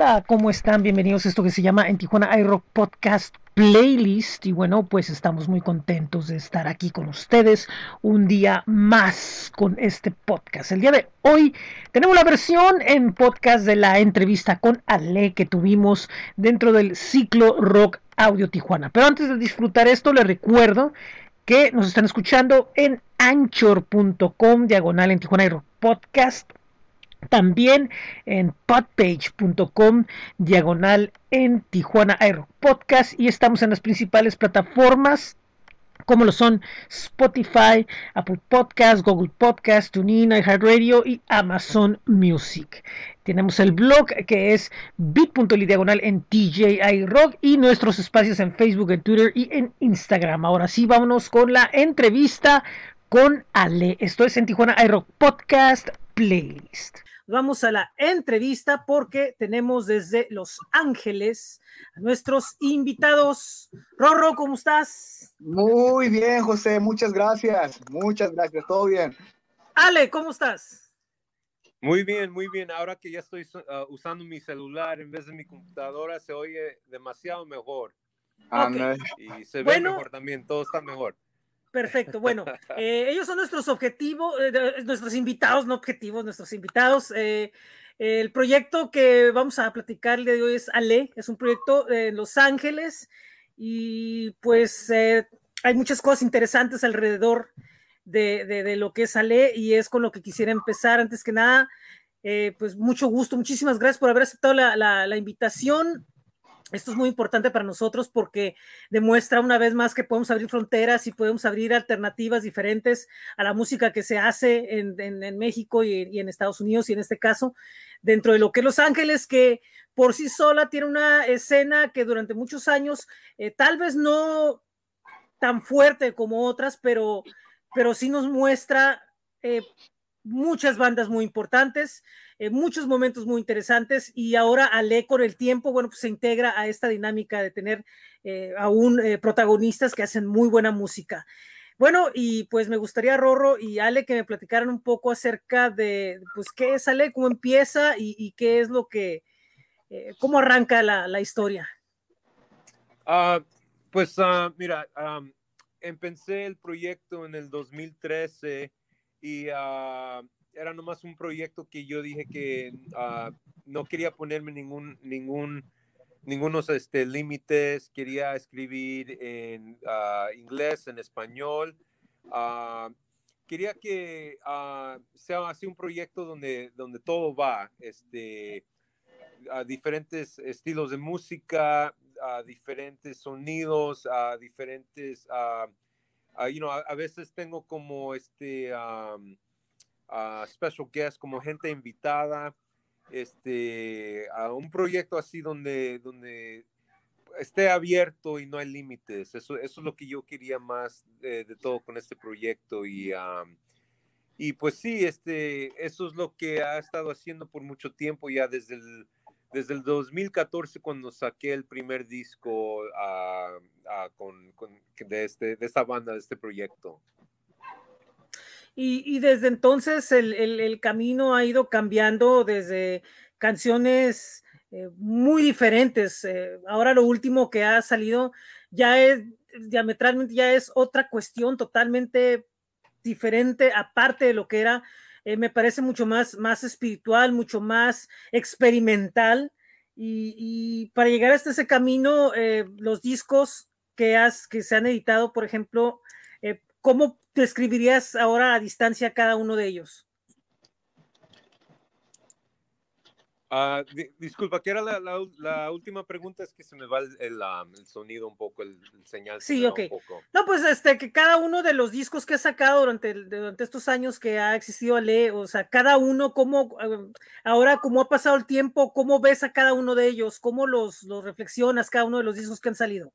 Hola, ¿cómo están? Bienvenidos a esto que se llama En Tijuana iRock Podcast Playlist. Y bueno, pues estamos muy contentos de estar aquí con ustedes un día más con este podcast. El día de hoy tenemos la versión en podcast de la entrevista con Ale que tuvimos dentro del ciclo Rock Audio Tijuana. Pero antes de disfrutar esto, les recuerdo que nos están escuchando en anchor.com diagonal en Tijuana iRock Podcast también en podpage.com diagonal en Tijuana Aero Podcast y estamos en las principales plataformas como lo son Spotify, Apple Podcast, Google Podcast, TuneIn, iHeartRadio y Amazon Music. Tenemos el blog que es bit.ly diagonal en TJI Rock y nuestros espacios en Facebook, en Twitter y en Instagram. Ahora sí, vámonos con la entrevista con Ale. Esto es en Tijuana iRock Podcast Playlist vamos a la entrevista porque tenemos desde Los Ángeles a nuestros invitados. Rorro, ¿cómo estás? Muy bien, José, muchas gracias. Muchas gracias, todo bien. Ale, ¿cómo estás? Muy bien, muy bien. Ahora que ya estoy uh, usando mi celular en vez de mi computadora, se oye demasiado mejor. Y se ve mejor también, todo está mejor. Perfecto, bueno, eh, ellos son nuestros objetivos, eh, nuestros invitados, no objetivos, nuestros invitados. Eh, el proyecto que vamos a platicar de hoy es Ale, es un proyecto en Los Ángeles y pues hay muchas cosas interesantes alrededor de, lo que es Ale y es con lo que quisiera empezar. Antes que nada, pues mucho gusto, muchísimas gracias por haber aceptado la, la invitación. Esto es muy importante para nosotros porque demuestra una vez más que podemos abrir fronteras y podemos abrir alternativas diferentes a la música que se hace en, México y, en Estados Unidos y en este caso dentro de lo que es Los Ángeles, que por sí sola tiene una escena que durante muchos años eh, tal vez no tan fuerte como otras, pero, pero sí nos muestra eh, muchas bandas muy importantes, eh, muchos momentos muy interesantes y ahora Ale con el tiempo, bueno, pues se integra a esta dinámica de tener eh, aún eh, protagonistas que hacen muy buena música. Bueno, y pues me gustaría, Rorro y Ale, que me platicaran un poco acerca de, pues, qué es Ale, cómo empieza y, qué es lo que, cómo arranca la, historia. Ah, pues, uh, mira, empecé el proyecto en el 2013 y uh, era nomás un proyecto que yo dije que uh, no quería ponerme ningún, ningún, ningunos este, límites, quería escribir en uh, inglés, en español. quería que sea así un proyecto donde, donde todo va, este, a diferentes estilos de música, a diferentes sonidos, a diferentes uh, you know, a, veces tengo como este um, special guest, como gente invitada, este, a un proyecto así donde, donde esté abierto y no hay límites. Eso, eso es lo que yo quería más de, de todo con este proyecto y, y pues sí, este, eso es lo que ha estado haciendo por mucho tiempo ya desde el desde el 2014 cuando saqué el primer disco uh, con, con, de, este, de esta banda, de este proyecto. Y, y desde entonces el, el, el, camino ha ido cambiando desde canciones eh, muy diferentes. Eh, ahora lo último que ha salido ya es diametralmente, ya es otra cuestión totalmente diferente, aparte de lo que era eh, me parece mucho más, más espiritual, mucho más experimental. Y, para llegar hasta ese camino, eh, los discos que, has, que se han editado, por ejemplo, eh, ¿cómo describirías ahora a distancia cada uno de ellos? Uh, disculpa, ¿qué era la, la, última pregunta? Es que se me va el, el, el sonido un poco, el, señal. Sí, ok. No, pues este, que cada uno de los discos que ha sacado durante, durante estos años que ha existido Ale, o sea, cada uno, cómo, eh, ahora cómo ha pasado el tiempo, cómo ves a cada uno de ellos, cómo los, los reflexionas, cada uno de los discos que han salido.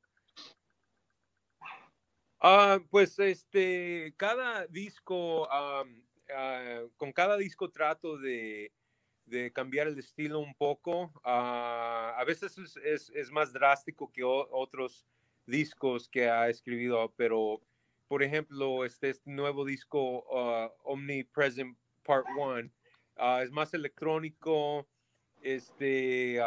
Uh, pues este, cada disco, uh, con cada disco trato de de cambiar el estilo un poco. Ah, a veces es, es, más drástico que otros discos que ha escrito, pero por ejemplo, este, este nuevo disco uh, Omnipresent Part 1 ah, es más electrónico, este,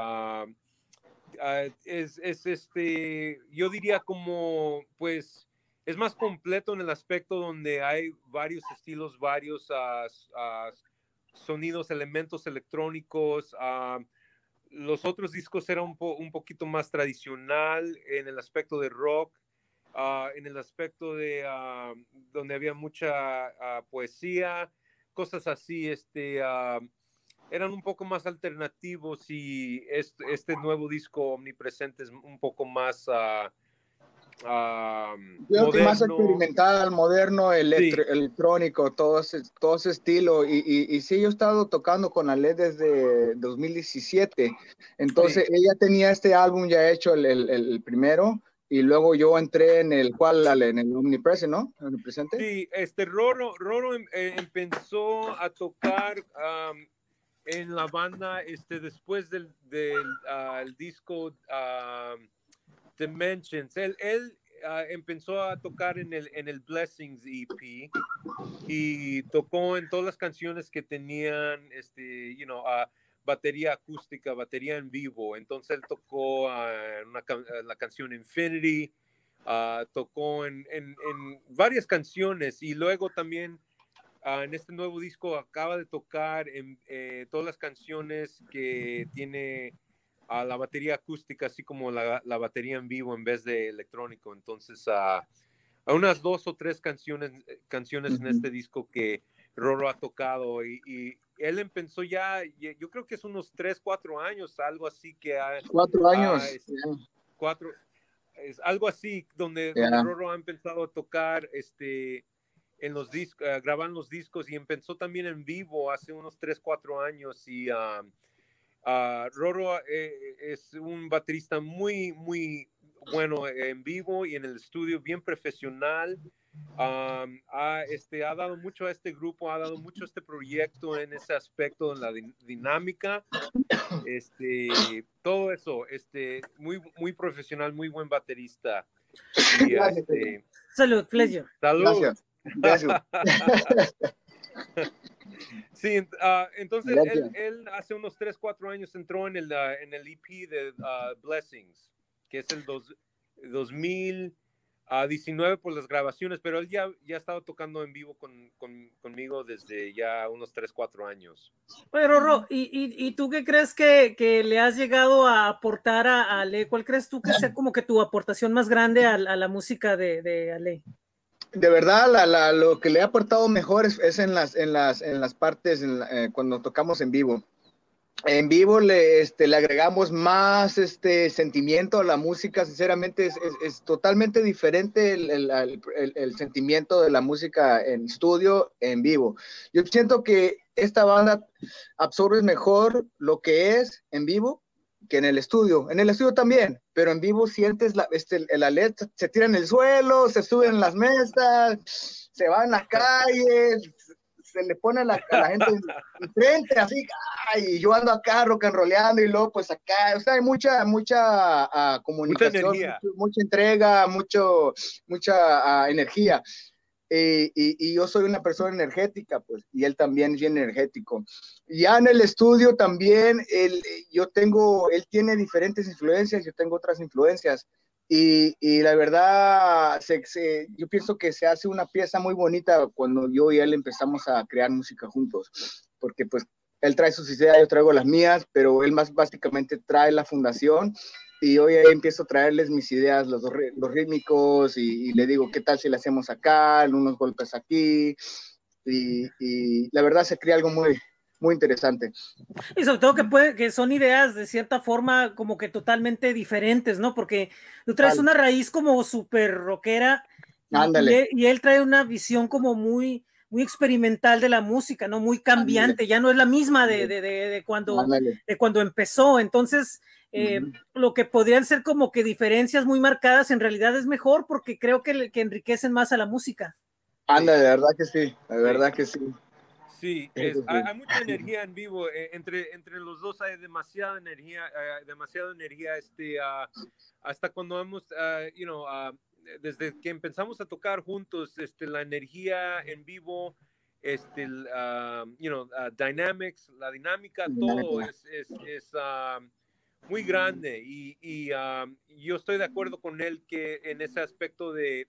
es, es, este, yo diría como, pues, es más completo en el aspecto donde hay varios estilos, varios sonidos, elementos electrónicos. los otros discos eran un, poquito más tradicional en el aspecto de rock, en el aspecto de donde había mucha poesía, cosas así, este, eran un poco más alternativos y este, este, nuevo disco omnipresente es un poco más... moderno. más experimental, moderno, electrónico, todo ese, todo ese estilo. Y, y, sí, yo he estado tocando con Ale desde 2017. Entonces, ella tenía este álbum ya hecho, el, el, el, primero, y luego yo entré en el cual, en el Omnipresent, ¿no? Omnipresente. Sí, este Roro, Roro em, eh, empezó a tocar en la banda este, después del, del ah, disco Dimensions. Él, él ah, empezó a tocar en el, en el Blessings EP y tocó en todas las canciones que tenían, este, you know, uh, batería acústica, batería en vivo. Entonces él tocó una, la canción Infinity, tocó en, en, en, varias canciones y luego también Ah, en este nuevo disco acaba de tocar en, eh, todas las canciones que tiene a la batería acústica, así como la, la, batería en vivo en vez de electrónico. Entonces, a unas dos o tres canciones, eh, canciones en este disco que Roro ha tocado y, y, él empezó ya, yo creo que es unos tres, cuatro años, algo así que ha... Cuatro años. Este, cuatro, es algo así donde, donde, Roro ha empezado a tocar este en los discos, uh, graban los discos y empezó también en vivo hace unos 3, 4 años y uh, Roro eh, es un baterista muy, muy bueno en vivo y en el estudio, bien profesional. ha, este, ha dado mucho a este grupo, ha dado mucho a este proyecto en ese aspecto, en la dinámica, este, todo eso, este, muy, muy profesional, muy buen baterista. Este, salud, Flesio. Salud. Sí, uh, entonces él, él, hace unos 3, 4 años entró en el, uh, en el EP de uh, Blessings, que es el dos, 2019 por las grabaciones, pero él ya, ya estaba tocando en vivo con, con, conmigo desde ya unos 3, 4 años. Pero, Ro, ¿y, y, y tú qué crees que, que, le has llegado a aportar a Ale? ¿Cuál crees tú que sea como que tu aportación más grande a, a la música de, de Ale? De verdad, la, la, lo que le ha aportado mejor es, en, las, en, las, en las partes eh, cuando tocamos en vivo. En vivo le, este, le agregamos más este, sentimiento a la música, sinceramente es, totalmente diferente el, sentimiento de la música en estudio, en vivo. Yo siento que esta banda absorbe mejor lo que es en vivo que en el estudio. En el estudio también, pero en vivo sientes la, este, la LED, se tira en el suelo, se suben en las mesas, se va en las calles, se le pone a la, gente enfrente, así, y yo ando acá rock and rollando y luego pues acá, o sea, hay mucha, mucha uh, comunicación, mucha, entrega, mucho, mucha uh, energía. Eh, y, yo soy una persona energética, pues, y él también es energético. Ya en el estudio también, él, yo tengo, él tiene diferentes influencias, yo tengo otras influencias, y, y la verdad, se, yo pienso que se hace una pieza muy bonita cuando yo y él empezamos a crear música juntos, porque pues él trae sus ideas, yo traigo las mías, pero él más básicamente trae la fundación y hoy ahí empiezo a traerles mis ideas, los, los rítmicos, y, le digo, ¿qué tal si le hacemos acá, unos golpes aquí? Y, y, la verdad se crea algo muy, muy interesante. Y sobre todo que, puede, que son ideas de cierta forma como que totalmente diferentes, ¿no? Porque tú traes una raíz como súper rockera Ándale. Y, él trae una visión como muy, muy experimental de la música, ¿no? Muy cambiante, ya no es la misma de, de, de, cuando, de cuando empezó. Entonces, eh, lo que podrían ser como que diferencias muy marcadas, en realidad es mejor porque creo que, que enriquecen más a la música. Anda, de verdad que sí, de verdad que sí. Sí, hay, mucha energía en vivo. Eh, entre, entre los dos hay demasiada energía, uh, demasiada energía. Este, ah, hasta cuando hemos, ah, you know, desde que empezamos a tocar juntos, este, la energía en vivo este, uh, you know, uh, dynamics, la dinámica, todo es, es, es um, muy grande y, y um, yo estoy de acuerdo con él que en ese aspecto de,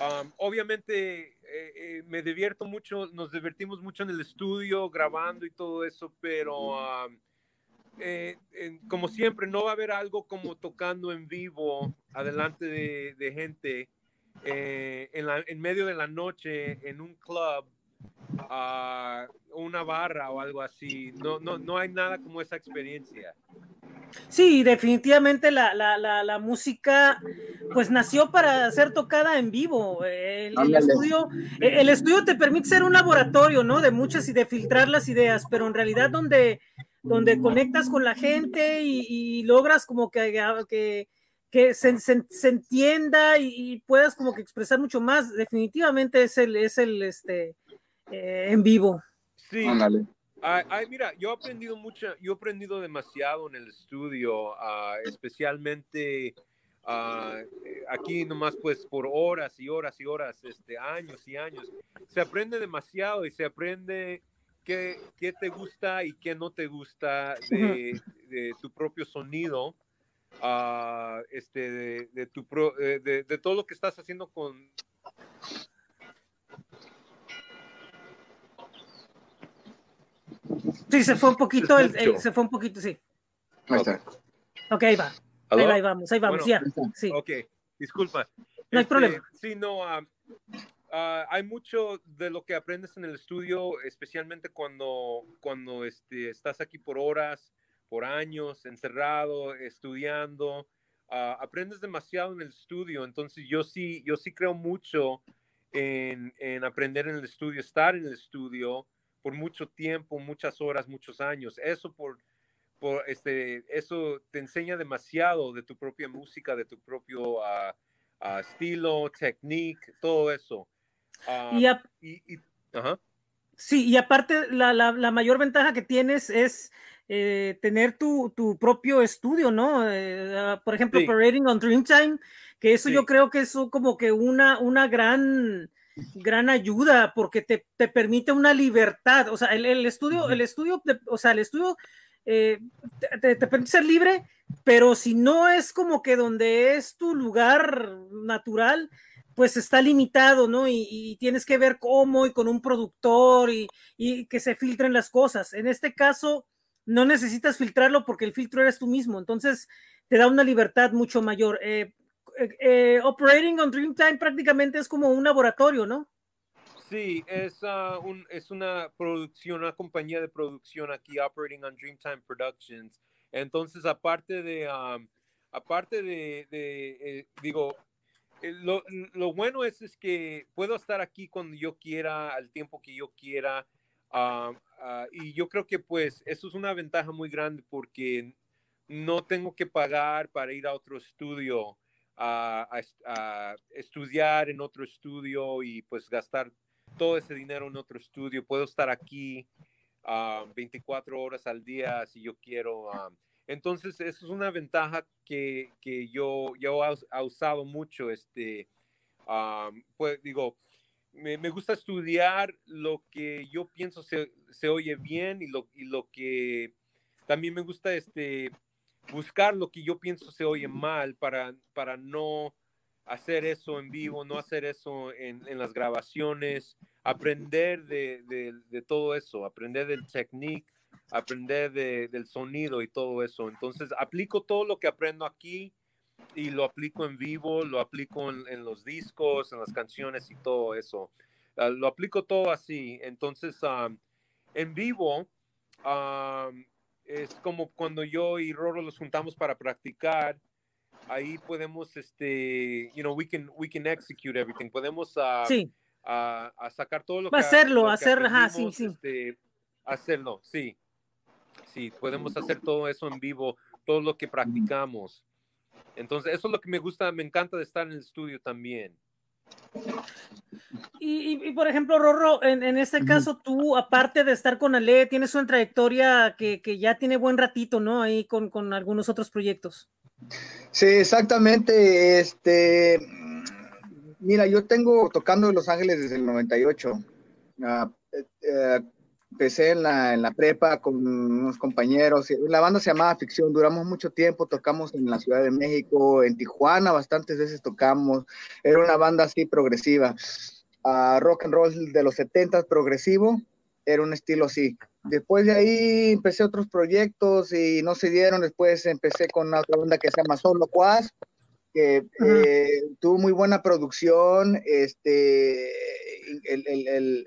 um, obviamente eh, eh, me divierto mucho, nos divertimos mucho en el estudio grabando y todo eso, pero eh, como siempre no va a haber algo como tocando en vivo adelante de, de gente en, la, en medio de la noche en un club a una barra o algo así. No, no, no hay nada como esa experiencia. Sí, definitivamente la, la, la, música pues nació para ser tocada en vivo. El, estudio, el, estudio te permite ser un laboratorio, ¿no? De muchas y de filtrar las ideas, pero en realidad donde, donde conectas con la gente y, logras como que, que, que se, se, entienda y, y, puedas como que expresar mucho más, definitivamente es el, es el, este, eh, en vivo. Sí. Ay, mira, yo he aprendido mucho, yo he aprendido demasiado en el estudio, uh, especialmente uh, aquí nomás pues por horas y horas y horas, este, años y años. Se aprende demasiado y se aprende qué, qué te gusta y qué no te gusta de, de tu propio sonido, uh, este, de, de, tu pro, de, de todo lo que estás haciendo con Sí, se fue un poquito, el, se fue un poquito, sí. Ahí está. Ok, ahí va. Ahí, va, ahí vamos, ahí vamos, ya. Sí. Ok, disculpa. No hay este, problema. Sí, no, uh, uh, hay mucho de lo que aprendes en el estudio, especialmente cuando, cuando este, estás aquí por horas, por años, encerrado, estudiando. Uh, aprendes demasiado en el estudio, entonces yo sí, yo sí creo mucho en, en aprender en el estudio, estar en el estudio, por mucho tiempo, muchas horas, muchos años. Eso por, por este, eso te enseña demasiado de tu propia música, de tu propio uh, uh, estilo, technique, todo eso. Uh, y, y, ajá. Sí, y aparte la, la, la, mayor ventaja que tienes es eh, tener tu, tu, propio estudio, ¿no? Eh, por ejemplo, sí. Parading on Dreamtime, que eso sí. yo creo que es como que una, una gran gran ayuda porque te, te, permite una libertad. O sea, el, el estudio, el estudio, o sea, el estudio eh, te, te, permite ser libre, pero si no es como que donde es tu lugar natural, pues está limitado, ¿no? Y, y tienes que ver cómo y con un productor y, y, que se filtren las cosas. En este caso, no necesitas filtrarlo porque el filtro eres tú mismo, entonces te da una libertad mucho mayor. Eh, eh, Operating on Dreamtime prácticamente es como un laboratorio, ¿no? Sí, es, uh, un, es una producción, una compañía de producción aquí, Operating on Dreamtime Productions. Entonces, aparte de, um, aparte de, eh, digo, eh, lo, lo, bueno es, es que puedo estar aquí cuando yo quiera, al tiempo que yo quiera. Uh, uh, y yo creo que pues eso es una ventaja muy grande porque no tengo que pagar para ir a otro estudio a, estudiar en otro estudio y pues gastar todo ese dinero en otro estudio. Puedo estar aquí uh, 24 horas al día si yo quiero. Uh, entonces, eso es una ventaja que, que yo, yo he usado mucho. Este, um, pues digo, me, me, gusta estudiar lo que yo pienso se, se oye bien y lo, y lo que también me gusta este, buscar lo que yo pienso se oye mal para, para no hacer eso en vivo, no hacer eso en, en las grabaciones, aprender de, de, de, todo eso, aprender del technique, aprender de, del sonido y todo eso. Entonces, aplico todo lo que aprendo aquí y lo aplico en vivo, lo aplico en, en los discos, en las canciones y todo eso. Uh, lo aplico todo así. Entonces, um, en vivo, um, es como cuando yo y Roro los juntamos para practicar. Ahí podemos, este, you know, we can, we can execute everything. Podemos uh, sí. uh, uh, sacar todo lo que hacerlo, lo hacer, sí, sí. Este, hacerlo, sí. Sí, podemos hacer todo eso en vivo, todo lo que practicamos. Entonces, eso es lo que me gusta, me encanta de estar en el estudio también. Y, y, y, por ejemplo, Rorro, en, en este caso, tú, aparte de estar con Ale, tienes una trayectoria que, que ya tiene buen ratito, ¿no? Ahí con, con, algunos otros proyectos. Sí, exactamente. Este, mira, yo tengo tocando en Los Ángeles desde el 98. Uh, eh, empecé en la, en la prepa con unos compañeros. La banda se llamaba Ficción. Duramos mucho tiempo, tocamos en la Ciudad de México, en Tijuana, bastantes veces tocamos. Era una banda así progresiva. rock and roll de los 70 progresivo, era un estilo así. Después de ahí empecé otros proyectos y no se dieron. Después empecé con otra banda que se llama Solo Quas, que eh, tuvo muy buena producción. Este, el, el, el,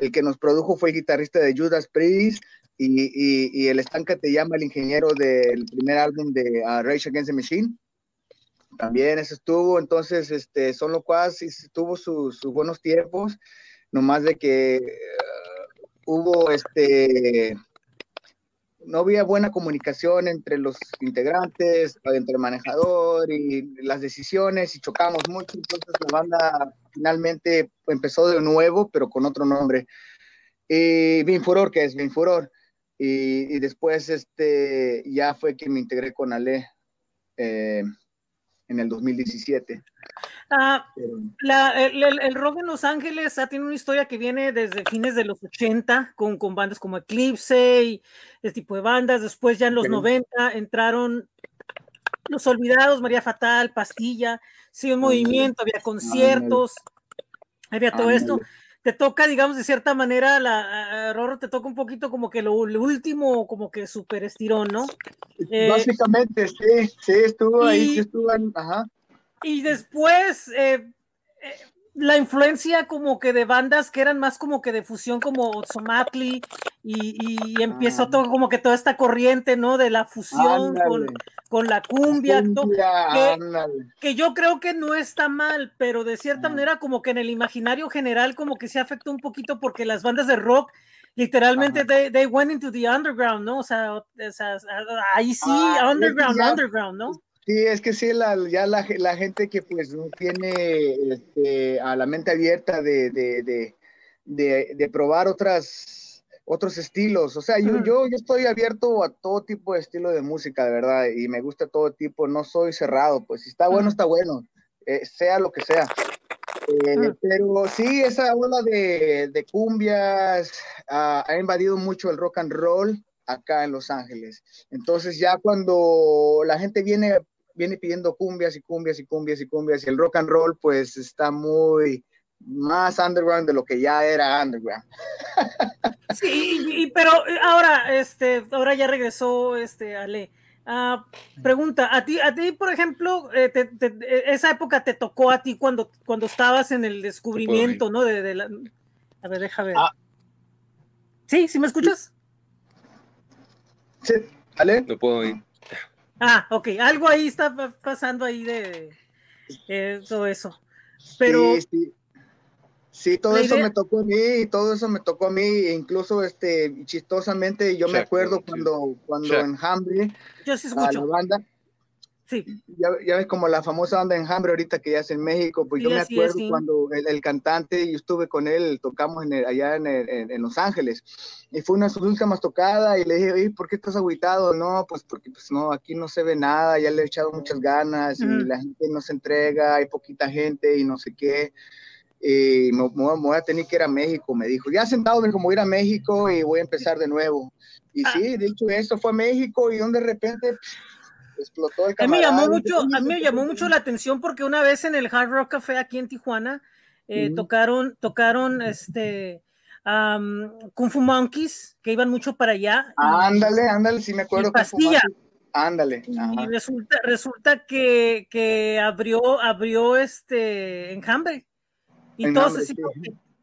el que nos produjo fue el guitarrista de Judas Priest y, el estanca te llama el ingeniero del primer álbum de uh, Rage Against the Machine. También eso estuvo, entonces, este, son lo cual tuvo sus buenos tiempos, nomás de que uh, hubo este no había buena comunicación entre los integrantes, entre el manejador y las decisiones y chocamos mucho, entonces la banda finalmente empezó de nuevo, pero con otro nombre. Y Bin Furor, que es Bin Furor. Y, después este, ya fue que me integré con Ale. Eh, en el 2017. Ah, el, rock en Los Ángeles ha tenido una historia que viene desde fines de los 80 con, con bandas como Eclipse y ese tipo de bandas. Después ya en los 90 entraron Los Olvidados, María Fatal, Pastilla, sí, un movimiento, había conciertos, había todo esto te toca, digamos, de cierta manera, la Rorro te toca un poquito como que lo, último, como que súper estirón, ¿no? Eh, Básicamente, sí, sí, estuvo ahí, sí estuvo, ajá. Y después, eh, eh, la influencia como que de bandas que eran más como que de fusión como Somatli y, y empezó ah. todo como que toda esta corriente, ¿no? De la fusión con, la cumbia, que, yo creo que no está mal, pero de cierta ah. manera como que en el imaginario general como que se afectó un poquito porque las bandas de rock literalmente they, went into the underground, ¿no? O sea, ahí sí, ah, underground, underground, ¿no? Sí, es que sí, la, ya la, la, gente que pues no tiene este, a la mente abierta de, de, de, de, probar otras, otros estilos. O sea, yo, yo, yo estoy abierto a todo tipo de estilo de música, de verdad, y me gusta todo tipo, no soy cerrado, pues si está bueno, está bueno, eh, sea lo que sea. Eh, pero sí, esa ola de, de cumbias ha invadido mucho el rock and roll acá en Los Ángeles. Entonces ya cuando la gente viene viene pidiendo cumbias y cumbias y cumbias y cumbias y el rock and roll pues está muy más underground de lo que ya era underground. Sí, pero ahora, este, ahora ya regresó este Ale. Ah, pregunta, a ti, a ti, por ejemplo, eh, esa época te tocó a ti cuando, cuando estabas en el descubrimiento, ¿no? De, la... A ver, déjame ver. Ah. ¿Sí? ¿Sí me escuchas? Sí, Ale. No puedo oír. Ah, ok, algo ahí está pasando ahí de, todo eso. Pero. Sí, todo eso me tocó a mí, todo eso me tocó a mí, incluso este, chistosamente, yo me acuerdo cuando, cuando en Hambre, yo sí escucho. la banda, Sí. Ya, ves como la famosa banda Enjambre ahorita que ya es en México, pues yo me acuerdo cuando el, cantante, yo estuve con él, tocamos en allá en, en, Los Ángeles, y fue una de sus últimas tocadas, y le dije, ¿por qué estás agüitado? No, pues porque pues no, aquí no se ve nada, ya le he echado muchas ganas, y la gente no se entrega, hay poquita gente, y no sé qué, y me, voy a tener que ir a México, me dijo, ya sentado, me como voy a ir a México y voy a empezar de nuevo. Y ah. sí, de hecho, eso fue a México, y donde de repente explotó el A mí me llamó mucho, a mí me llamó mucho la atención porque una vez en el Hard Rock Café aquí en Tijuana eh, tocaron, tocaron este Kung Fu Monkeys que iban mucho para allá. ándale, ándale, sí me acuerdo. Pastilla. Ándale. Y resulta, resulta que, que abrió, abrió este enjambre. Y todos así,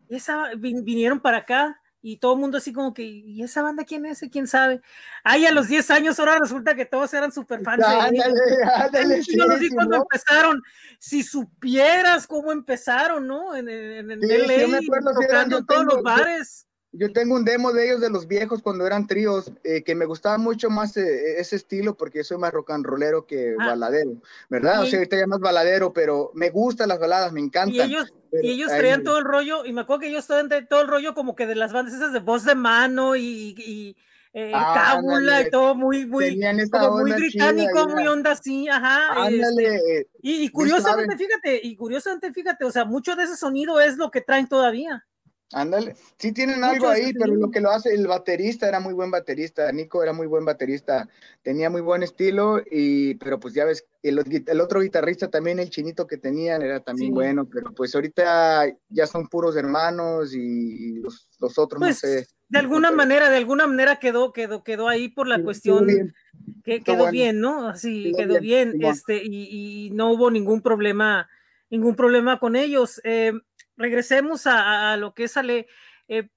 esa, vinieron para acá y todo el mundo así como que, ¿y esa banda quién es? ¿Quién sabe? Ay, a los 10 años ahora resulta que todos eran super fans. Ándale, ándale, sí, sí, cuando empezaron, si supieras cómo empezaron, ¿no? En, en, en LA, me acuerdo, tocando en todos los bares. Yo tengo un demo de ellos de los viejos cuando eran tríos, eh, que me gustaba mucho más eh, ese estilo porque soy más rock and rollero que ah. baladero, ¿verdad? O sea, ahorita ya más baladero, pero me gustan las baladas, me encantan. Y ellos, y ellos traían todo el rollo, y me acuerdo que ellos traían todo el rollo como que de las bandas esas de voz de mano y, y eh, cábula y todo muy, muy, como muy británico, muy onda así, ajá. Este, y, y, curiosamente, fíjate, y curiosamente, fíjate, o sea, mucho de ese sonido es lo que traen todavía. Ándale, sí tienen algo ahí, pero lo que lo hace el baterista era muy buen baterista, Nico era muy buen baterista, tenía muy buen estilo, y pero pues ya ves, el, el otro guitarrista también, el chinito que tenían, era también bueno, pero pues ahorita ya son puros hermanos y, los, otros no pues, sé. De alguna manera, de alguna manera quedó, quedó, quedó ahí por la cuestión que quedó bien, ¿no? Así quedó, bien, este, y, no hubo ningún problema, ningún problema con ellos. Eh, regresemos a, lo que es Ale. Eh,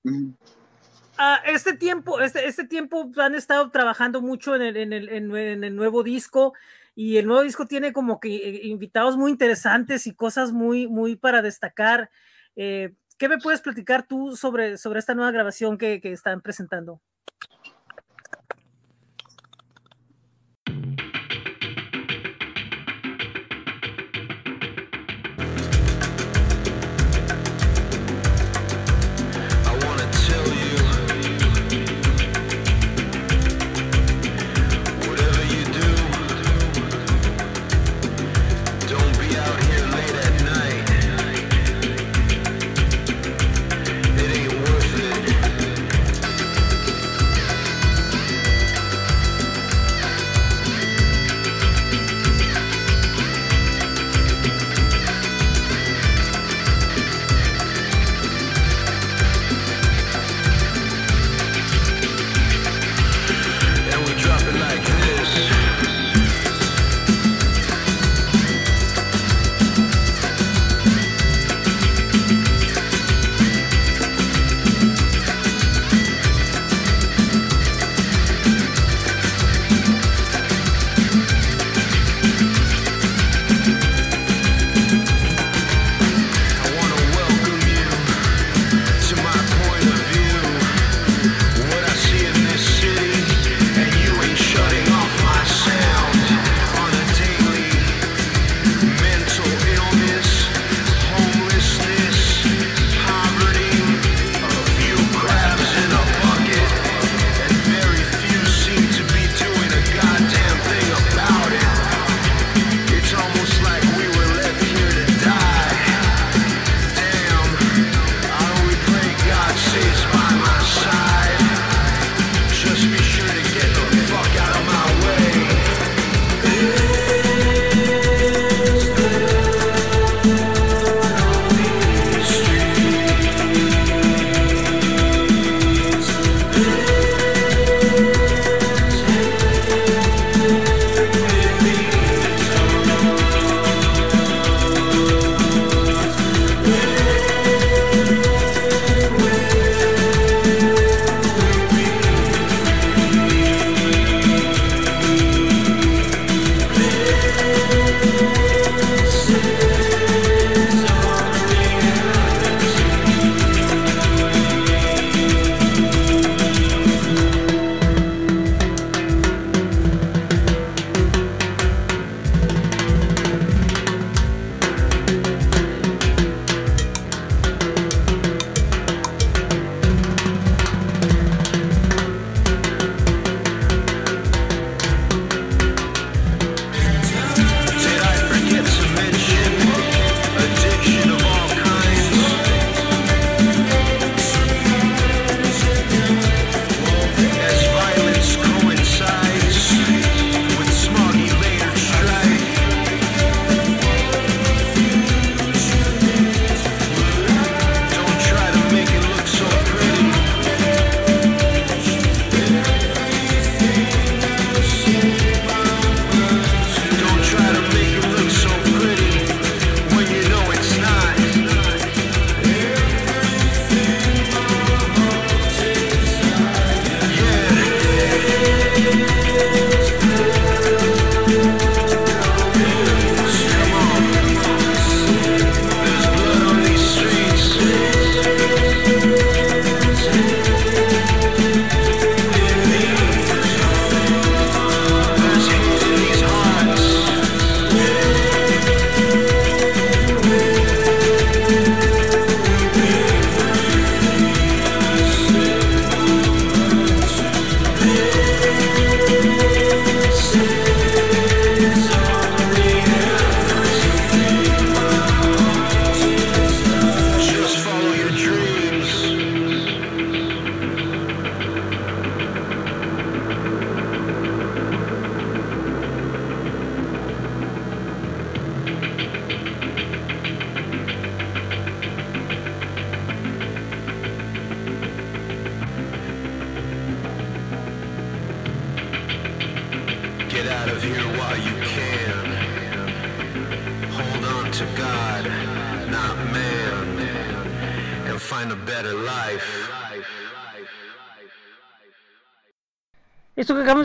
a este tiempo, este, este tiempo han estado trabajando mucho en el, en, el, en el, nuevo disco y el nuevo disco tiene como que eh, invitados muy interesantes y cosas muy, muy para destacar. Eh, ¿Qué me puedes platicar tú sobre, sobre esta nueva grabación que, que están presentando?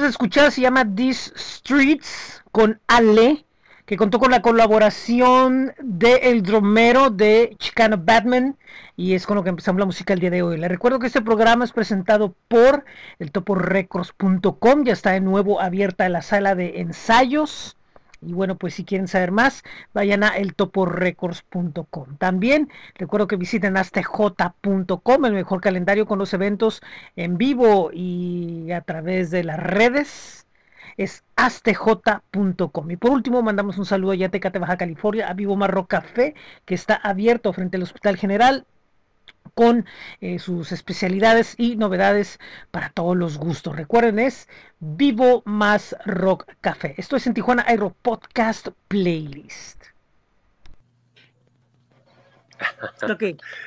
Escuchar se llama These Streets con Ale, que contó con la colaboración de El Dromero de Chicano Batman y es con lo que empezamos la música el día de hoy. Les recuerdo que este programa es presentado por el toporecords.com, ya está de nuevo abierta la sala de ensayos y bueno, pues si quieren saber más, vayan a eltoporecords.com. También recuerdo que visiten astj.com, el mejor calendario con los eventos en vivo y a través de las redes. Es astj.com. Y por último, mandamos un saludo a Yatecate, Baja California, a Vivo Marro Café, que está abierto frente al Hospital General con eh, sus especialidades y novedades para todos los gustos. Recuerden, es Vivo Más Rock Café. Esto es en Tijuana Aero Podcast Playlist. Ok,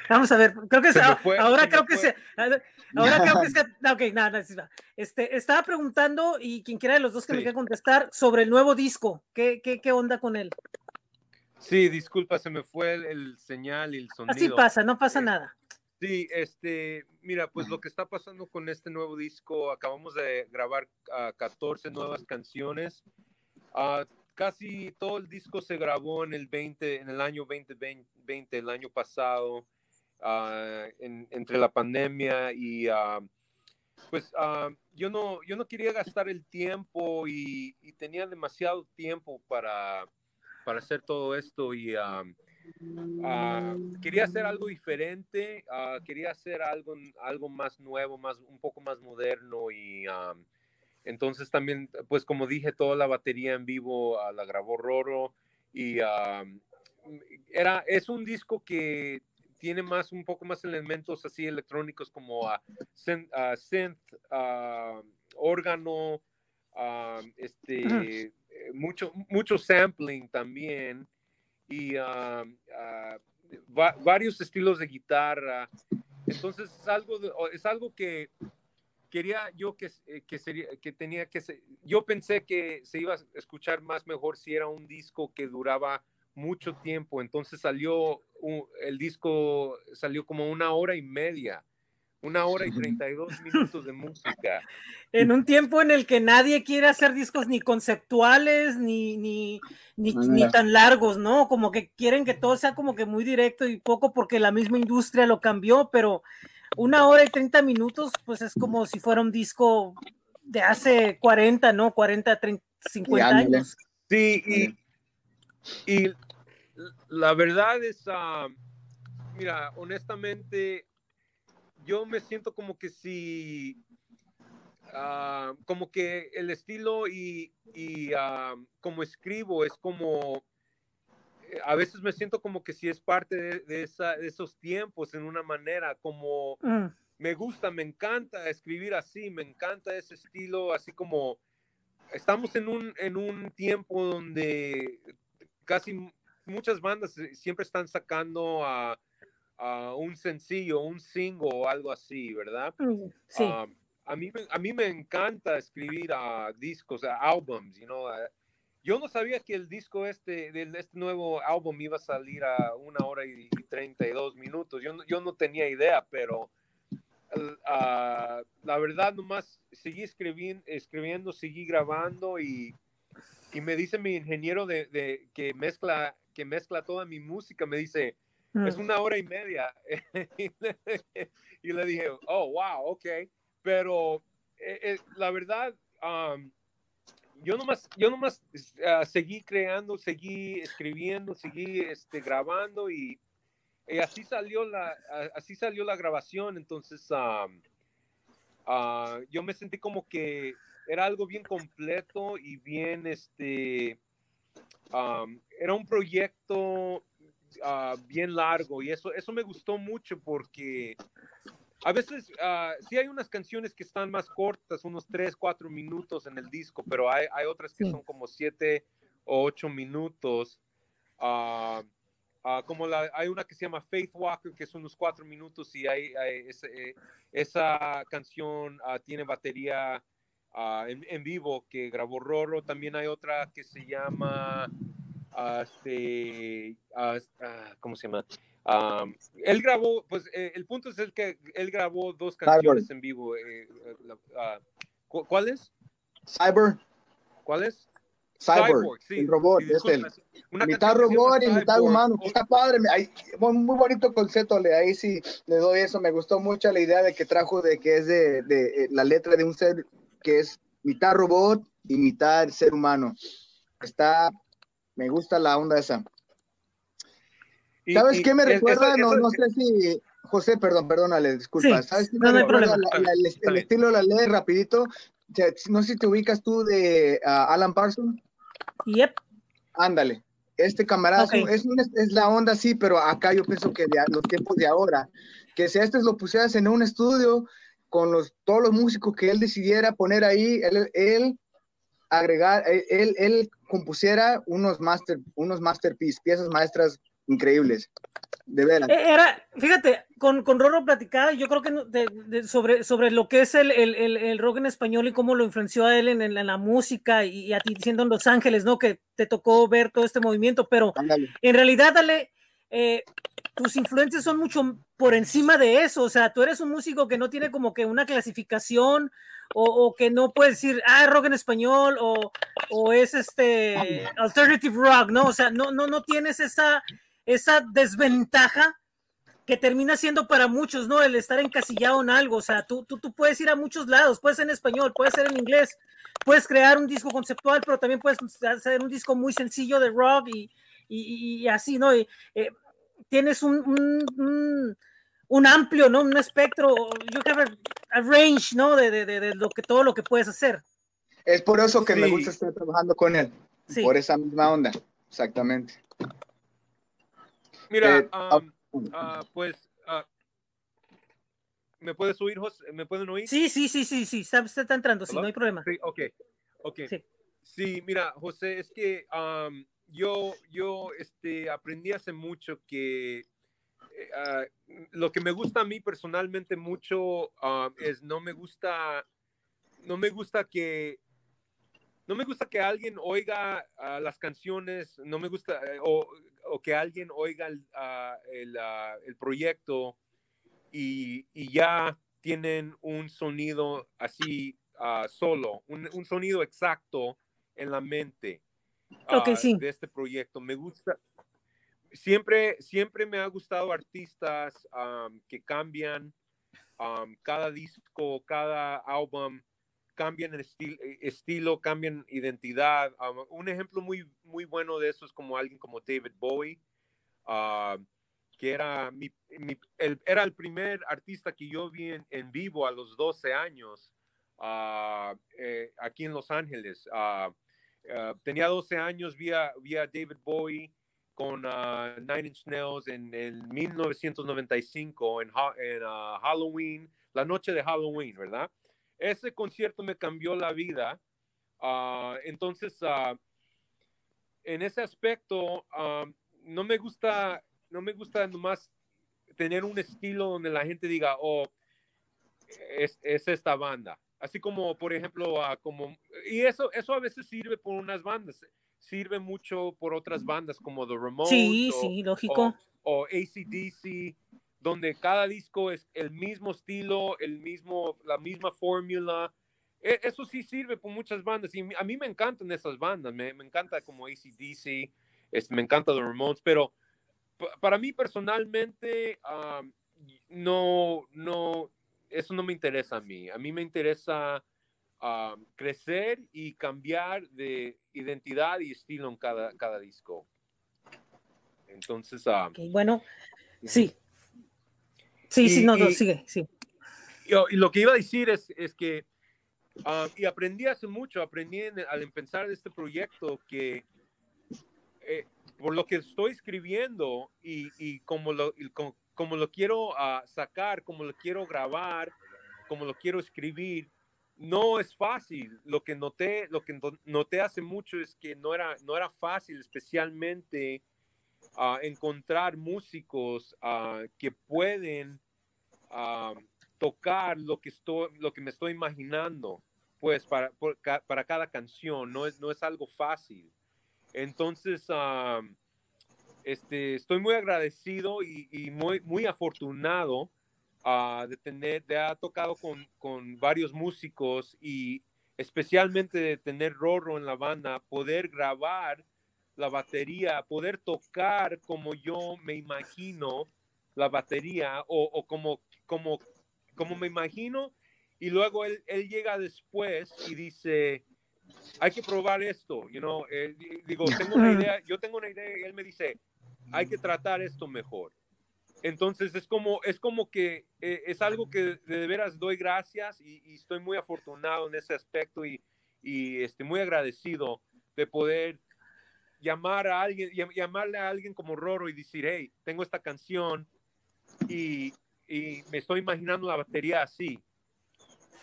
vamos a ver. Creo que se, ahora creo que se. Ahora creo que se. Ok, nada, este, estaba preguntando y quien quiera de los dos que me quiera contestar sobre el nuevo disco. ¿Qué, qué, qué onda con él? Sí, disculpa, se me fue el, señal y el sonido. Así pasa, no pasa nada. Sí, este, mira, pues lo que está pasando con este nuevo disco, acabamos de grabar 14 nuevas canciones. Uh, casi todo el disco se grabó en el 20, en el año 2020, el año pasado, uh, entre la pandemia y uh, pues yo no, yo no quería gastar el tiempo y, y tenía demasiado tiempo para, para hacer todo esto y Ah, quería hacer algo diferente, ah, quería hacer algo, algo más nuevo, más, un poco más moderno y entonces también, pues como dije, toda la batería en vivo ah, la grabó Roro y era, es un disco que tiene más, un poco más elementos así electrónicos como synth, synth órgano, este, eh, mucho, mucho sampling también y ah, ah, varios estilos de guitarra. Entonces es algo, es algo que quería yo que, eh, que, sería, que tenía que yo pensé que se iba a escuchar más mejor si era un disco que duraba mucho tiempo. Entonces salió, el disco salió como una hora y media una hora y 32 minutos de música. En un tiempo en el que nadie quiere hacer discos ni conceptuales ni, ni, ni, tan largos, ¿no? Como que quieren que todo sea como que muy directo y poco porque la misma industria lo cambió, pero una hora y 30 minutos, pues es como si fuera un disco de hace 40, ¿no? 40, 30, 50 años. Sí, y, y la verdad es, uh, mira, honestamente, yo me siento como que si, ah, como que el estilo y, y ah, como escribo es como, eh, a veces me siento como que si es parte de, esa, esos tiempos en una manera, como mm. me gusta, me encanta escribir así, me encanta ese estilo, así como estamos en un, en un tiempo donde casi muchas bandas siempre están sacando a un sencillo, un single o algo así, ¿verdad? Sí. a, mí, a mí me encanta escribir a discos, a álbums, you know, yo no sabía que el disco este, de este nuevo álbum iba a salir a una hora y, treinta y dos minutos. Yo, yo no tenía idea, pero uh, la verdad nomás seguí escribiendo, escribiendo seguí grabando y, y me dice mi ingeniero de, de, que, mezcla, que mezcla toda mi música, me dice, es mm. una hora y media. y le dije, oh, wow, ok. Pero eh, eh, la verdad, yo nomás, yo nomás uh, seguí creando, seguí escribiendo, seguí este, grabando y, así, salió la, así salió la grabación. Entonces, uh, yo me sentí como que era algo bien completo y bien, este, era un proyecto Ah, bien largo y eso, eso me gustó mucho porque a veces uh, sí hay unas canciones que están más cortas, unos 3, 4 minutos en el disco, pero hay, hay otras que son como 7 o 8 minutos. Ah, como la, hay una que se llama Faith Walker, que son unos 4 minutos y hay, eh, esa canción tiene batería en, en vivo que grabó Roro. También hay otra que se llama, este, ah, ah, ¿cómo se llama? Ah, él grabó, pues eh, el punto es el que él grabó dos canciones en vivo. eh, ah, ¿cu- ¿Cuáles? Cyber, ¿Cuáles? Cyborg, sí. el robot, sí, es el una mitad robot y mitad Cyborg. humano. O- Está padre, ahí- muy, muy bonito concepto, le, ahí sí le doy eso. Me gustó mucho la idea de que trajo de que es de, de, eh, la letra de un ser que es mitad robot y mitad ser humano. Está, me gusta la onda esa. y- ¿Sabes y qué me es- recuerda? eso- no, eso- no sé si, José, perdón, perdónale, disculpa. Sí, ¿Sabes qué no, me recuerda problema. la- la- el, estilo de la ley rapidito? No sé si te ubicas tú de Alan Parsons. Yep. Ándale. Este camarada es un- Ok. es, es la onda, sí, pero acá yo pienso que de los tiempos de ahora, que si a este lo pusieras en un estudio con los, todos los músicos que él decidiera poner ahí, él, él agregar, él, él, él compusiera unos master, unos masterpiece, piezas maestras increíbles. De veras. Eh, Era, fíjate, con, con Roro platicaba, yo creo que de- de- sobre, sobre lo que es el, el, el, el rock en español y cómo lo influenció a él en, en la música y, y a ti siendo en Los Ángeles, ¿no? Que te tocó ver todo este movimiento, pero Ándale. en realidad, dale, eh, tus influencias son mucho por encima de eso, o sea, tú eres un músico que no tiene como que una clasificación o, o que no puedes decir, ah, rock en español o, o es este alternative rock, ¿no? O sea, no, no, no tienes esa, esa desventaja que termina siendo para muchos, ¿no? El estar encasillado en algo, o sea, tú, tú, tú puedes ir a muchos lados, puedes en español, puedes ser en inglés, puedes crear un disco conceptual, pero también puedes hacer un disco muy sencillo de rock y, y, y así, ¿no? Eh, tienes un, un, un, amplio, ¿no? Un espectro, you have a, a range, ¿no? De, de, de, de, lo que, todo lo que puedes hacer. Es por eso que Sí. me gusta estar trabajando con él, Sí. por esa misma onda, exactamente. Mira, Eh, um, ah, pues, ah, ¿me puedes oír, José? ¿Me pueden oír? Sí, sí, sí, sí, sí, está, está entrando, sí, no hay problema. Sí, ok, ok. Sí. Sí, mira, José, es que um, yo, yo este, aprendí hace mucho que ah, lo que me gusta a mí personalmente mucho ah, es no me gusta, no me gusta que, no me gusta que alguien oiga ah, las canciones, no me gusta, eh, o, o que alguien oiga el, el, el proyecto y, y ya tienen un sonido así solo, un, un sonido exacto en la mente Ok, ah, sí. de este proyecto. Me gusta, siempre, siempre me ha gustado artistas que cambian am, cada disco, cada álbum, cambian el eh, estilo, cambian identidad. Un ejemplo muy, muy bueno de eso es como alguien como David Bowie, que era, el, era el primer artista que yo vi en, en vivo a los 12 años ah, eh, aquí en Los Ángeles. Ah, ah, tenía 12 años, vi a, vi a David Bowie con ah, Nine Inch Nails en, en 1995, en, ah, Halloween, la noche de Halloween, ¿verdad? Ese concierto me cambió la vida. Ah, entonces, en ese aspecto, no me gusta, no me gusta nomás tener un estilo donde la gente diga, oh, es, es esta banda. Así como, por ejemplo, como, y eso, eso a veces sirve por unas bandas, sirve mucho por otras bandas como The Ramones Sí, o, sí, lógico. o, o ACDC, donde cada disco es el mismo estilo, el mismo, la misma fórmula. E- Eso sí sirve por muchas bandas y a mí me encantan esas bandas, me, me encanta como ACDC, es, me encanta The Ramones, pero pa- para mí personalmente um, no, no, eso no me interesa a mí. A mí me interesa um, crecer y cambiar de identidad y estilo en cada, cada disco. Entonces, um, Ok, bueno, sí. Sí, sí, Y- no, no, y- sigue, sí. yo- y lo que iba a decir es, es que, ah, y aprendí hace mucho, aprendí en- al empezar este proyecto que eh, por lo que estoy escribiendo y, y como, lo, y como, como lo quiero ah, sacar, como lo quiero grabar, como lo quiero escribir, no es fácil. Lo que noté, lo que no- noté hace mucho es que no era, no era fácil, especialmente ah, encontrar músicos ah, que pueden ah, tocar lo que estoy, lo que me estoy imaginando. pues para, para cada canción, no es, no es algo fácil. Entonces, este, estoy muy agradecido y, muy, muy afortunado uh, de tener, de haber tocado con, con, varios músicos y especialmente de tener Rorro en la banda, poder grabar la batería, poder tocar como yo me imagino la batería o, o como, como, como me imagino y luego él, él, llega después y dice, hay que probar esto, you know, eh, digo, tengo una idea, yo tengo una idea y él me dice, hay que tratar esto mejor. Entonces es como, es como que eh, es algo que de veras doy gracias y, estoy muy afortunado en ese aspecto y, y este, muy agradecido de poder llamar a alguien, llamarle a alguien como Roro y decir, hey, tengo esta canción y, y me estoy imaginando la batería así.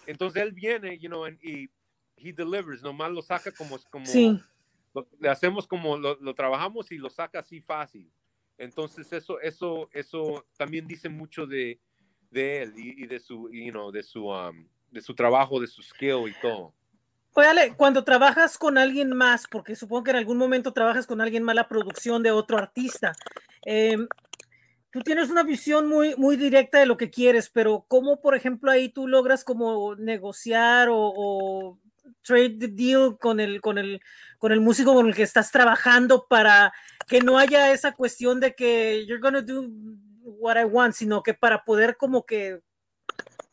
Entonces él viene, you know, y he delivers, nomás lo saca como, como sí. le hacemos como lo, lo, trabajamos y lo saca así fácil. Entonces eso, eso, eso también dice mucho de, de él y, de su, you know, de su, um, de su trabajo, de su skill y todo. Oye, cuando trabajas con alguien más, porque supongo que en algún momento trabajas con alguien más la producción de otro artista, eh, tú tienes una visión muy, muy directa de lo que quieres, pero ¿cómo, por ejemplo, ahí tú logras como negociar o, o trade the deal con el, con, el, con el músico con el que estás trabajando para que no haya esa cuestión de que you're gonna do what I want, sino que para poder como que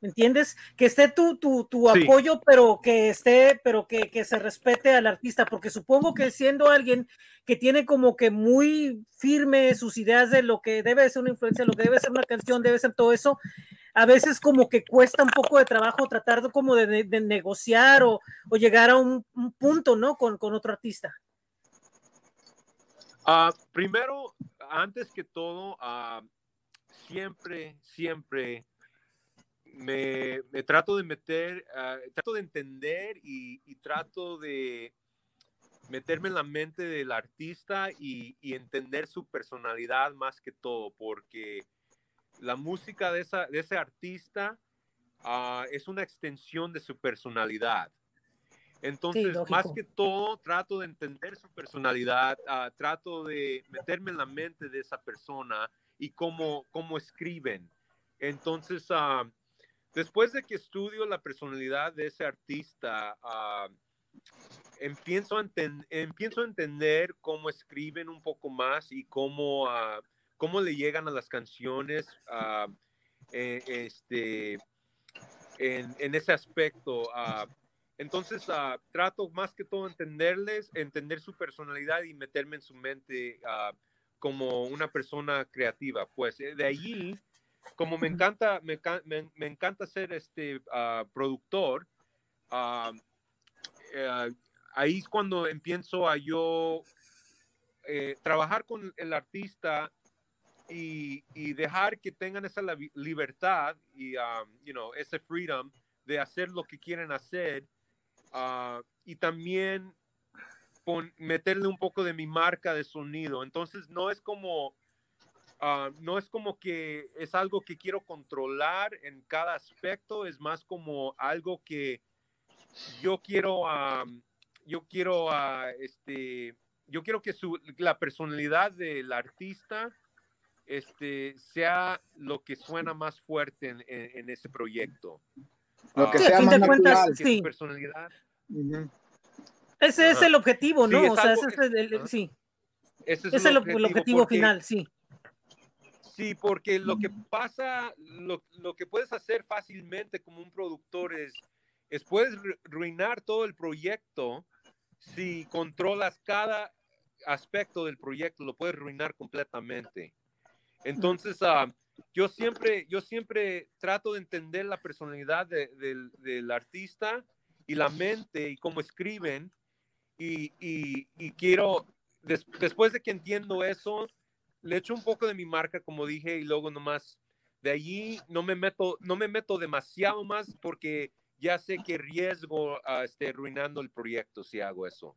¿me entiendes? Que esté tu, tu, tu sí. apoyo, pero que esté, pero que, que, se respete al artista, porque supongo que siendo alguien que tiene como que muy firme sus ideas de lo que debe ser una influencia, lo que debe ser una canción, debe ser todo eso, a veces como que cuesta un poco de trabajo tratar de, como de, negociar o, llegar a un, un punto, ¿no? Con, otro artista. Uh, primero, antes que todo, uh, siempre, siempre me, trato de meter, uh, trato de entender y, y, trato de meterme en la mente del artista y, y, entender su personalidad más que todo, porque la música de, esa, de ese artista uh, es una extensión de su personalidad. Entonces, sí, más que todo, trato de entender su personalidad, uh, trato de meterme en la mente de esa persona y cómo, cómo escriben. Entonces, uh, después de que estudio la personalidad de ese artista, empiezo, a empiezo, a entender cómo escriben un poco más y cómo, cómo le llegan a las canciones uh, eh, este, en, en, ese aspecto. entonces, trato más que todo entenderles, entender su personalidad y meterme en su mente como una persona creativa. Pues eh, de allí como me encanta, me, me, me encanta ser este productor, uh, ahí es cuando empiezo a yo eh, trabajar con el artista y, y, dejar que tengan esa libertad y, um, you know, ese freedom de hacer lo que quieren hacer y también pon, meterle un poco de mi marca de sonido. Entonces no es como Uh, no es como que es algo que quiero controlar en cada aspecto, es más como algo que yo quiero, um, yo quiero, uh, este, yo quiero que su, la personalidad del artista este, sea lo que suena más fuerte en, en, en ese proyecto. Lo que uh, sea más cuentas, sí. personalidad. Uh -huh. Ese es el objetivo, ¿no? Sí, o sea, ese es el, sí. Ese es, es el, objetivo, el objetivo porque, final, sí. Sí, porque lo que pasa, lo, lo, que puedes hacer fácilmente como un productor es, es puedes arruinar todo el proyecto si controlas cada aspecto del proyecto, lo puedes arruinar completamente. Entonces, uh, yo, siempre, yo siempre trato de entender la personalidad de, de, del artista y la mente y cómo escriben y, quiero, des, después de que entiendo eso, le echo un poco de mi marca, como dije, y luego nomás de allí no me meto, no me meto demasiado más porque ya sé que riesgo a este, arruinando el proyecto si hago eso.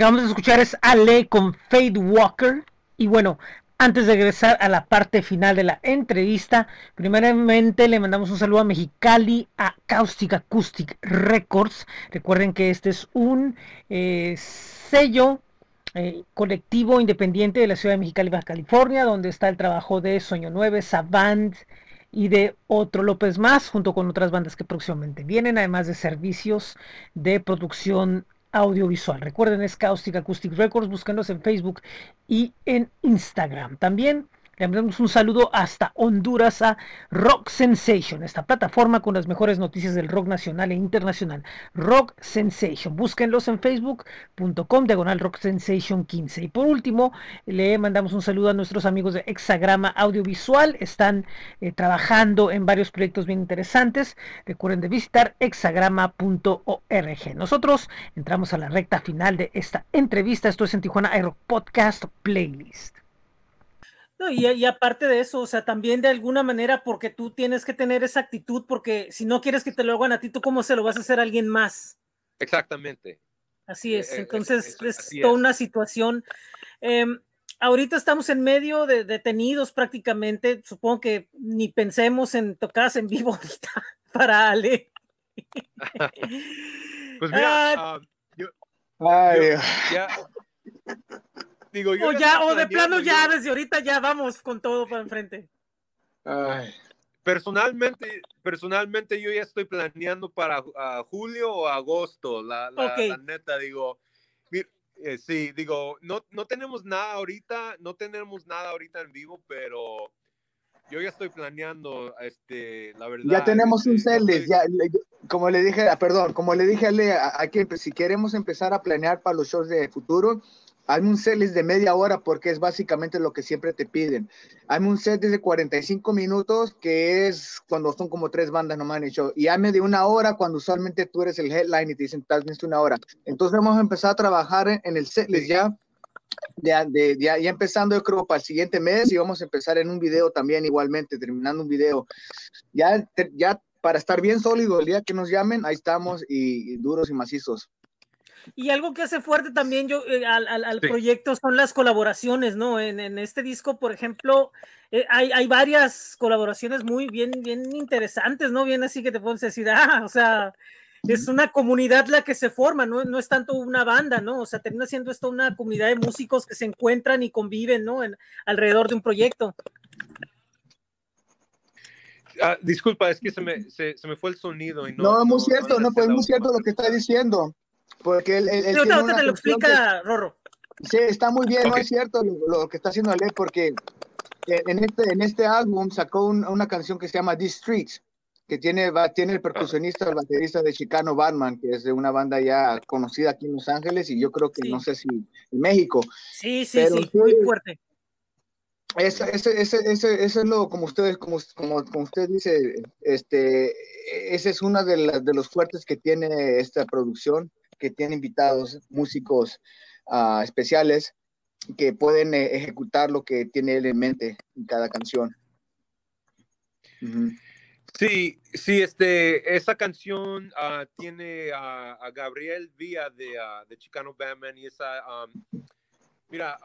Acabamos de escuchar es Ale con Fade Walker. Y bueno, antes de regresar a la parte final de la entrevista, primeramente le mandamos un saludo a Mexicali, a Caustic Acoustic Records. Recuerden que este es un eh, sello eh, colectivo independiente de la ciudad de Mexicali, Baja California, donde está el trabajo de Sueño 9, Savant y de otro López más, junto con otras bandas que próximamente vienen, además de servicios de producción audiovisual. Recuerden, es Caustic Acoustic Records, búsquenlos en Facebook y en Instagram. También Le mandamos un saludo hasta Honduras a Rock Sensation, esta plataforma con las mejores noticias del rock nacional e internacional. Rock Sensation. Búsquenlos en facebook.com diagonal Rock Sensation 15. Y por último, le mandamos un saludo a nuestros amigos de Hexagrama Audiovisual. Están eh, trabajando en varios proyectos bien interesantes. Recuerden de visitar hexagrama.org. Nosotros entramos a la recta final de esta entrevista. Esto es en Tijuana iRock Podcast Playlist. No, y, y, aparte de eso, o sea, también de alguna manera, porque tú tienes que tener esa actitud, porque si no quieres que te lo hagan a ti, ¿tú cómo se lo vas a hacer a alguien más? Exactamente. Así es, entonces es, es, es toda una situación. Eh, ahorita estamos en medio de detenidos prácticamente, supongo que ni pensemos en tocadas en vivo ahorita para Ale. pues mira, uh, yo, Ay, yo, ya, digo, yo o, ya, o de plano ya, desde ahorita ya vamos con todo para enfrente. Ay. Personalmente, personalmente yo ya estoy planeando para uh, julio o agosto, la, la, okay. la neta, digo, eh, sí, digo, no, no tenemos nada ahorita, no tenemos nada ahorita en vivo, pero yo ya estoy planeando, este, la verdad. Ya tenemos este, un setlist, ya, como le dije, perdón, como le dije a Le, aquí, si queremos empezar a planear para los shows de futuro, Hazme un setlist de media hora porque es básicamente lo que siempre te piden. Hazme un set de 45 minutos que es cuando son como tres bandas nomás en el show. Y hazme de una hora cuando usualmente tú eres el headline y te dicen, estás visto una hora. Entonces vamos a empezar a trabajar en, en el setlist ya. Ya, de, ya, ya, empezando yo creo para el siguiente mes y vamos a empezar en un video también igualmente, terminando un video. Ya, ya para estar bien sólido el día que nos llamen, ahí estamos y, y duros y macizos. Y algo que hace fuerte también yo eh, al, al, al sí. proyecto son las colaboraciones, ¿no? En, en este disco, por ejemplo, eh, hay, hay, varias colaboraciones muy bien, bien interesantes, ¿no? Bien así que te puedes decir, ah, o sea, es una comunidad la que se forma, ¿no? No es tanto una banda, ¿no? O sea, termina siendo esto una comunidad de músicos que se encuentran y conviven, ¿no? En, alrededor de un proyecto. Ah, disculpa, es que se me, se, se, me fue el sonido. Y no, no, es muy cierto, no, no pues es muy cierto lo que está diciendo. Porque él, él, él no, no, te lo explica, que, Rorro. Sí, está muy bien, okay. no es cierto lo, lo, que está haciendo Ale, porque en este, en este álbum sacó un, una canción que se llama The Streets, que tiene, va, tiene el percusionista, el baterista de Chicano Batman, que es de una banda ya conocida aquí en Los Ángeles, y yo creo que sí. no sé si en México. Sí, sí, pero sí, muy fuerte. Ese, ese, ese, ese, ese es lo, como ustedes, como, como, como usted dice, este, ese es uno de, la, de los fuertes que tiene esta producción que tiene invitados, músicos uh, especiales que pueden eh, ejecutar lo que tiene él en mente en cada canción. Sí, sí, este, esa canción uh, tiene a, Gabriel Vía de, uh, de Chicano Batman y esa, mira,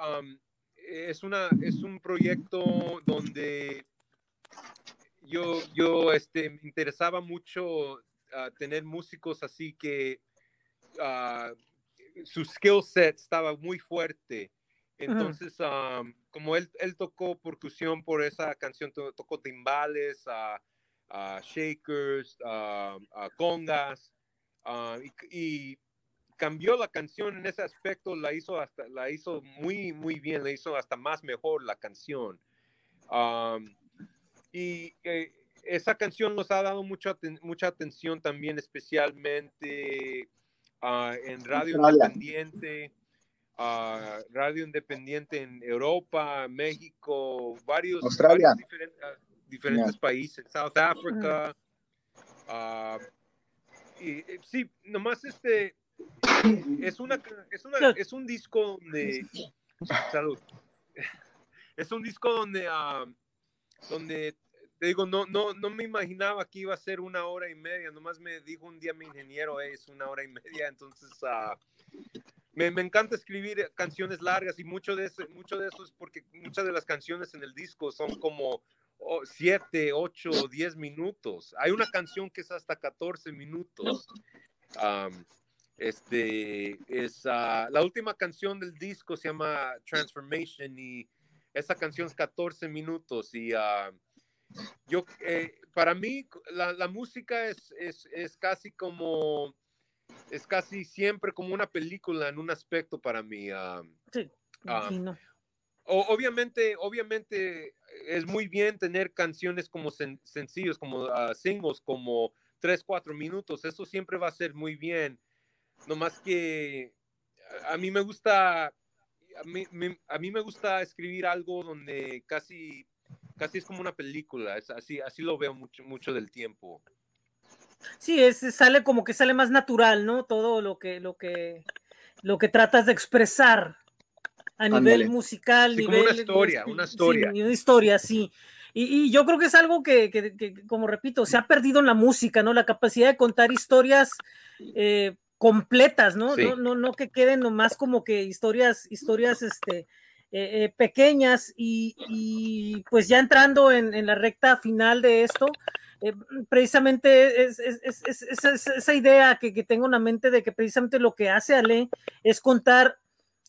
es, una, es un proyecto donde yo, yo este, me interesaba mucho tener músicos así que Uh, su skill set estaba muy fuerte. Entonces, uh -huh. um, como él, él, tocó percusión por esa canción, to tocó timbales, uh, shakers, congas, y, y, cambió la canción en ese aspecto, la hizo, hasta, la hizo muy, muy bien, la hizo hasta más mejor la canción. Um, y eh, esa canción nos ha dado mucha, mucha atención también, especialmente Uh, en radio Australia. independiente, uh, radio independiente en Europa, México, varios, Australia. varios diferentes, uh, diferentes yeah. países, South Africa. y, sí, nomás este es una es una es un disco donde salud es un disco donde donde te digo, no, no, no me imaginaba que iba a ser una hora y media, nomás me dijo un día mi ingeniero, es una hora y media, entonces uh, me, me, encanta escribir canciones largas y mucho de, eso, mucho de eso es porque muchas de las canciones en el disco son como 7, 8, 10 minutos. Hay una canción que es hasta 14 minutos. Um, este es uh, la última canción del disco se llama Transformation y esa canción es 14 minutos y uh, yo, eh, para mí, la, la música es, es, es, casi como, es casi siempre como una película en un aspecto para mí. Uh, sí, uh, o, obviamente, obviamente es muy bien tener canciones como sen- sencillos, como ah, singles, como 3, 4 minutos. Eso siempre va a ser muy bien. No más que a- a mí me gusta, a mí, me- a mí me gusta escribir algo donde casi, casi es como una película. Es así, así lo veo mucho, mucho del tiempo. Sí, es, sale como que sale más natural, ¿no? Todo lo que, lo que, lo que tratas de expresar a nivel musical, Sí, como nivel una historia, una sí, historia. una historia, sí. Y, y yo creo que es algo que, que- que, como repito, se ha perdido en la música, ¿no? La capacidad de contar historias eh, completas, ¿no? Sí. No, no, no que queden nomás como que historias, historias, este, eh, eh, pequeñas y, pues ya entrando en, la recta final de esto, eh, precisamente es, es- es- es- es- es- esa idea que, tengo en la mente de que precisamente lo que hace Ale es contar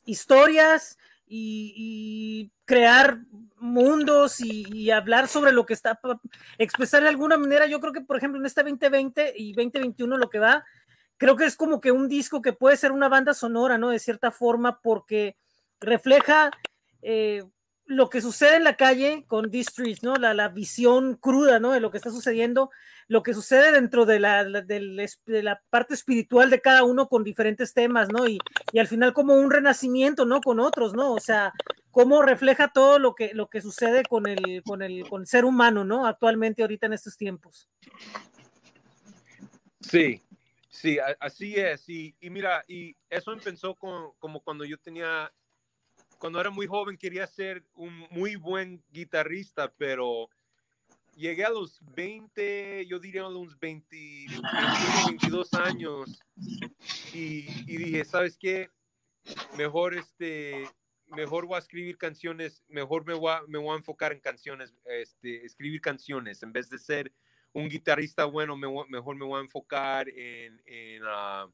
historias y, crear mundos y, hablar sobre lo que está, expresar de alguna manera, yo creo que por ejemplo en este 2020 y 2021 lo que va, creo que es como que un disco que puede ser una banda sonora, ¿no? De cierta forma, porque refleja eh, lo que sucede en la calle con These Streets, ¿no? La, la visión cruda, ¿no? De lo que está sucediendo, lo que sucede dentro de la, la- de la parte espiritual de cada uno con diferentes temas, ¿no? Y, y al final como un renacimiento, ¿no? Con otros, ¿no? O sea, cómo refleja todo lo que, lo que sucede con el, con el, con el ser humano, ¿no? Actualmente, ahorita en estos tiempos. Sí, sí, así es. Y, y mira, y eso empezó con, como cuando yo tenía, cuando era muy joven quería ser un muy buen guitarrista, pero llegué a los 20, yo diría a los 20, 21, 22 años y, y dije, ¿sabes qué? Mejor este, mejor voy a escribir canciones, mejor me voy a, me voy a enfocar en canciones, este, escribir canciones en vez de ser un guitarrista bueno, me mejor me voy a enfocar en, en, ah,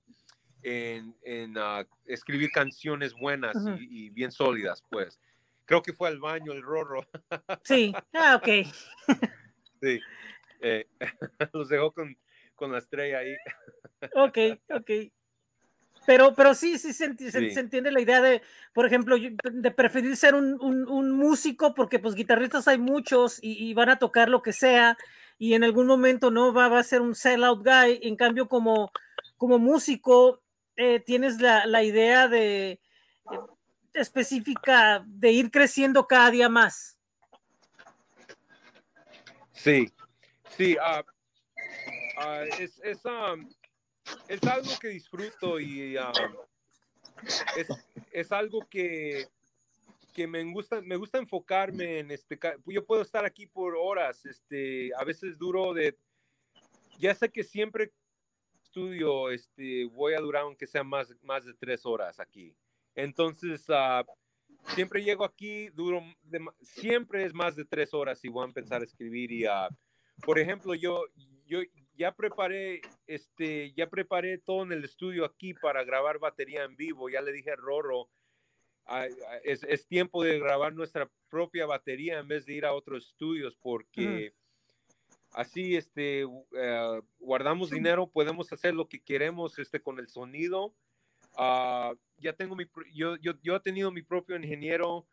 en, en, ah, escribir canciones buenas Ujú. y, y bien sólidas, pues. Creo que fue al baño el Rorro. Sí, ah, ok. Sí. Eh, los dejó con, con la estrella ahí. Ok, ok. Pero, pero sí, sí, se, enti- se- Sí. se entiende la idea de, por ejemplo, de preferir ser un, un- un músico, porque pues guitarristas hay muchos y, y van a tocar lo que sea, y en algún momento no va, va a ser un sellout guy. En cambio, como, como músico, eh, tienes la, la idea de eh, específica de ir creciendo cada día más. Sí, sí, ah, es, es, um, es algo que disfruto y es, es algo que, que me gusta, me gusta enfocarme en este, yo puedo estar aquí por horas, este, a veces duro de, ya sé que siempre estudio, este, voy a durar aunque sea más, más de tres horas aquí. Entonces, ah, siempre llego aquí, duro, siempre es más de tres horas y voy a empezar a escribir y, ah, por ejemplo, yo, yo ya preparé, este, ya preparé todo en el estudio aquí para grabar batería en vivo, ya le dije a Roro, es tiempo de grabar nuestra propia batería en vez de ir a otros estudios porque así este eh, guardamos dinero podemos hacer lo que queremos este con el sonido. Ah, ya tengo mi yo, yo, yo he tenido mi propio ingeniero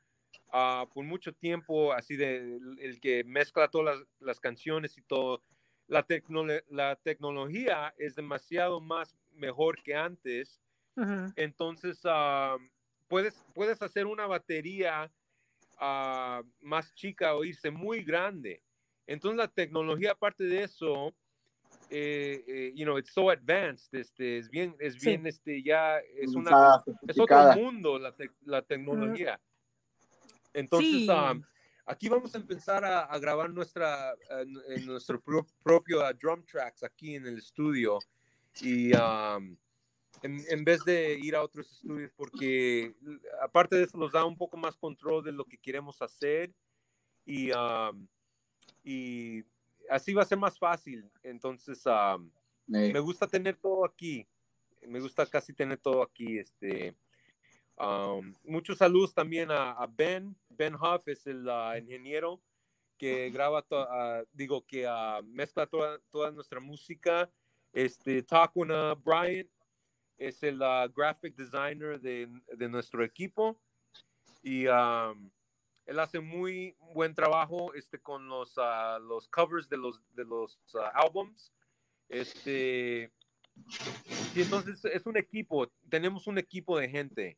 ah, por mucho tiempo así de el, el que mezcla todas las, las canciones y todo. La, tecnolo- la tecnología es demasiado más mejor que antes. Entonces, ah, puedes, puedes hacer una batería más chica o irse muy grande. Entonces, la tecnología, aparte de eso, eh, eh, you know, it's so advanced, este, es bien, es Sí. bien, este, ya es una, es otro mundo la, tec- la tecnología. Entonces, Sí. ah, aquí vamos a empezar a, a grabar nuestra, eh, en nuestro pro- propio ah, drum tracks aquí en el estudio y um, en, en vez de ir a otros estudios porque aparte de eso nos da un poco más control de lo que queremos hacer y, um, y así va a ser más fácil. Entonces, um, me gusta tener todo aquí. Me gusta casi tener todo aquí. Este, um, muchos saludos también a, a Ben. Ben Huff es el ah, ingeniero que graba, to- ah, digo, que ah, mezcla toda, toda nuestra música. Este, Takuna Bryant es el ah, graphic designer de, de nuestro equipo. Y um, él hace muy buen trabajo este, con los, ah, los covers de los, de los ah, álbums. Este, sí, entonces es un equipo, tenemos un equipo de gente.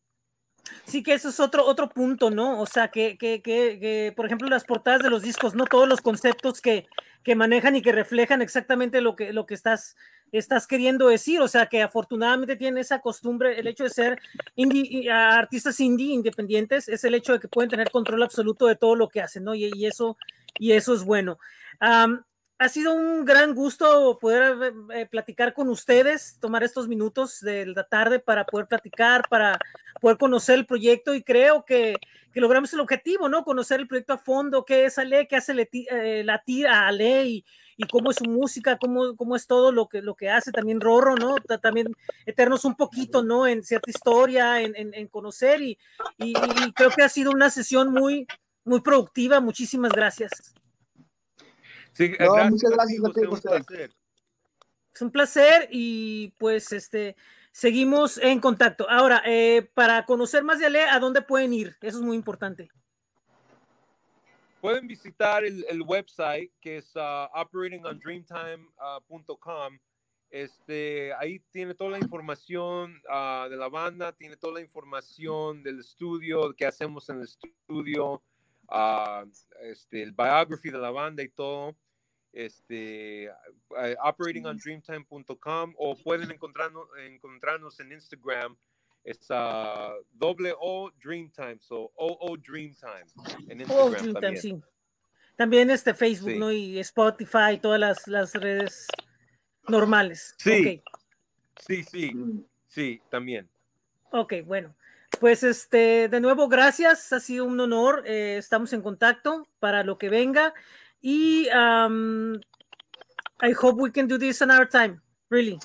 Sí, que eso es otro, otro punto, ¿no? O sea, que, que, que, por ejemplo, las portadas de los discos, no todos los conceptos que, que manejan y que reflejan exactamente lo que, lo que estás, estás queriendo decir. O sea, que afortunadamente tienen esa costumbre, el hecho de ser indie, artistas indie independientes, es el hecho de que pueden tener control absoluto de todo lo que hacen, ¿no? Y, y eso, y eso es bueno. Um, ha sido un gran gusto poder eh, platicar con ustedes, tomar estos minutos de la tarde para poder platicar, para poder conocer el proyecto y creo que, que logramos el objetivo, ¿no? Conocer el proyecto a fondo, qué es Ale, qué hace eh, la tira a Ale y, y, cómo es su música, cómo, cómo es todo lo que, lo que hace también Rorro, ¿no? También eternos un poquito, ¿no? En cierta historia, en, en, en conocer y, y, y creo que ha sido una sesión muy, muy productiva. Muchísimas gracias. Sí, No, gracias muchas a gracias un José. placer. Es un placer y pues este seguimos en contacto. Ahora, eh, para conocer más de Ale, ¿a dónde pueden ir? Eso es muy importante. Pueden visitar el, el website que es uh, operatingondreamtime.com. Este, ahí tiene toda la información ah, de la banda, tiene toda la información del estudio, que hacemos en el estudio, ah, este, el biography de la banda y todo. Este, eh, operatingondreamtime.com o pueden encontrarnos, encontrarnos en Instagram. Es ah, doble O Dreamtime, so O O Dreamtime en Oh, Instagram Dream Time, también. sí. También este Facebook, Sí. ¿no? Y Spotify, todas las, las redes normales. Sí. Sí, sí, Mm. sí, también. Ok, bueno. Pues este, de nuevo, gracias. Ha sido un honor. eh, estamos en contacto para lo que venga. Y um, I hope we can do this another time. Really,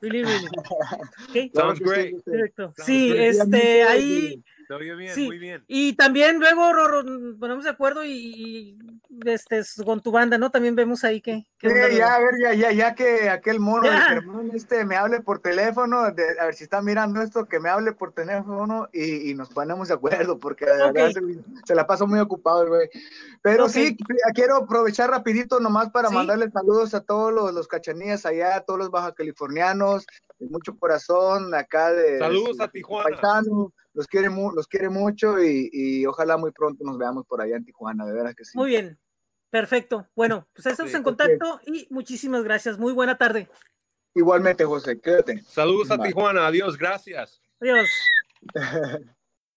really, really. Okay. Sounds great. Perfecto. Sounds Sí, great. este, ahí. Se oye bien, Sí, muy bien. Y también luego Rorro, ponemos de acuerdo y, y, este, con tu banda, ¿no? También vemos ahí que. Sí, ya, a ver, ya, ya, ya que aquel mono de Ya. Este me hable por teléfono, de- a ver si está mirando esto, que me hable por teléfono y, y nos ponemos de acuerdo, porque de verdad se, se la pasó muy ocupado el güey. Pero sí, quiero aprovechar rapidito nomás para Sí. mandarle saludos a todos los, los cachanillas allá, a todos los baja californianos, de mucho corazón, acá de... Saludos de- a Tijuana. paisano, los quiere, mu- los quiere mucho y, y ojalá muy pronto nos veamos por allá en Tijuana, de veras que sí. Muy bien. Perfecto. Bueno, pues estamos Sí, en contacto y muchísimas gracias. Muy buena tarde. Igualmente, José, quédate. Saludos a. Tijuana, adiós, gracias. Adiós.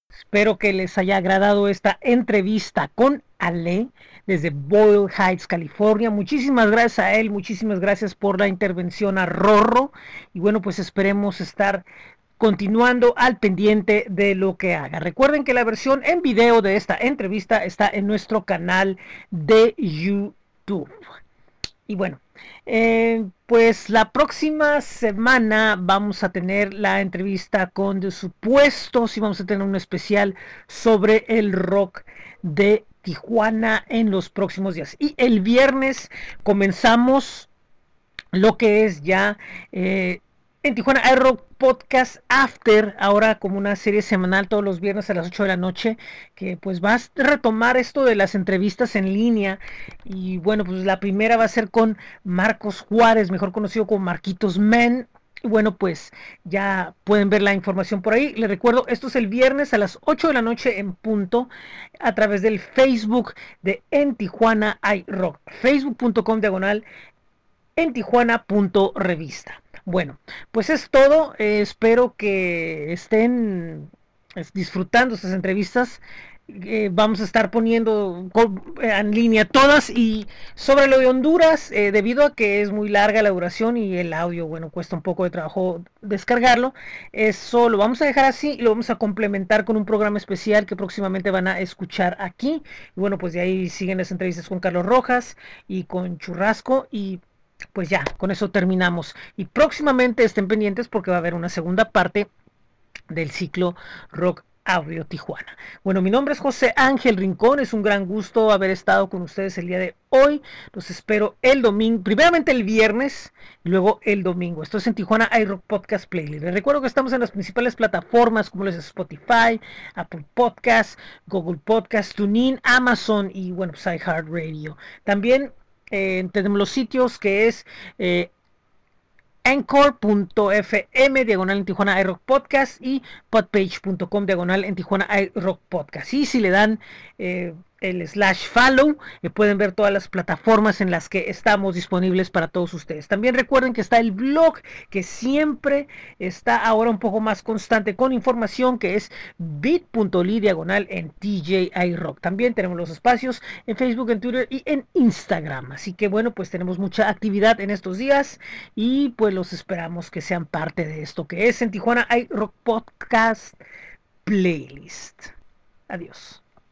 Espero que les haya agradado esta entrevista con Ale desde Boyle Heights, California. Muchísimas gracias a él, muchísimas gracias por la intervención a Rorro. Y bueno, pues esperemos estar continuando al pendiente de lo que haga. Recuerden que la versión en video de esta entrevista está en nuestro canal de YouTube. Y bueno, eh, pues la próxima semana vamos a tener la entrevista con The Supuestos y vamos a tener un especial sobre el rock de Tijuana en los próximos días. Y el viernes comenzamos lo que es ya eh, en Tijuana hay Rock Podcast After, ahora como una serie semanal todos los viernes a las 8 de la noche, que pues va a retomar esto de las entrevistas en línea. Y bueno, pues la primera va a ser con Marcos Juárez, mejor conocido como Marquitos Men. Y bueno, pues ya pueden ver la información por ahí. Les recuerdo, esto es el viernes a las 8 de la noche en punto a través del Facebook de En Tijuana hay Rock. Facebook.com diagonal en Tijuana.revista. Bueno, pues es todo. Eh, espero que estén es, disfrutando estas entrevistas. Eh, vamos a estar poniendo en línea todas y sobre lo de Honduras, eh, debido a que es muy larga la duración y el audio, bueno, cuesta un poco de trabajo descargarlo, eso lo vamos a dejar así y lo vamos a complementar con un programa especial que próximamente van a escuchar aquí. Y bueno, pues de ahí siguen las entrevistas con Carlos Rojas y con Churrasco y pues ya, con eso terminamos. Y próximamente estén pendientes porque va a haber una segunda parte del ciclo Rock Audio Tijuana. Bueno, mi nombre es José Ángel Rincón, es un gran gusto haber estado con ustedes el día de hoy. Los espero el domingo, primeramente el viernes y luego el domingo. Esto es en Tijuana iRock Podcast Playlist. Les recuerdo que estamos en las principales plataformas como les Spotify, Apple Podcast, Google Podcast, TuneIn, Amazon y bueno, pues iHeartRadio. También tenemos los sitios que es eh, anchor.fm diagonal en Tijuana iRock Podcast y podpage.com diagonal en Tijuana iRock Podcast. Y si le dan eh, el slash follow, y pueden ver todas las plataformas en las que estamos disponibles para todos ustedes. También recuerden que está el blog que siempre está ahora un poco más constante con información que es bit.ly diagonal en TJI Rock. También tenemos los espacios en Facebook, en Twitter y en Instagram. Así que bueno, pues tenemos mucha actividad en estos días y pues los esperamos que sean parte de esto que es en Tijuana iRock Podcast Playlist. Adiós.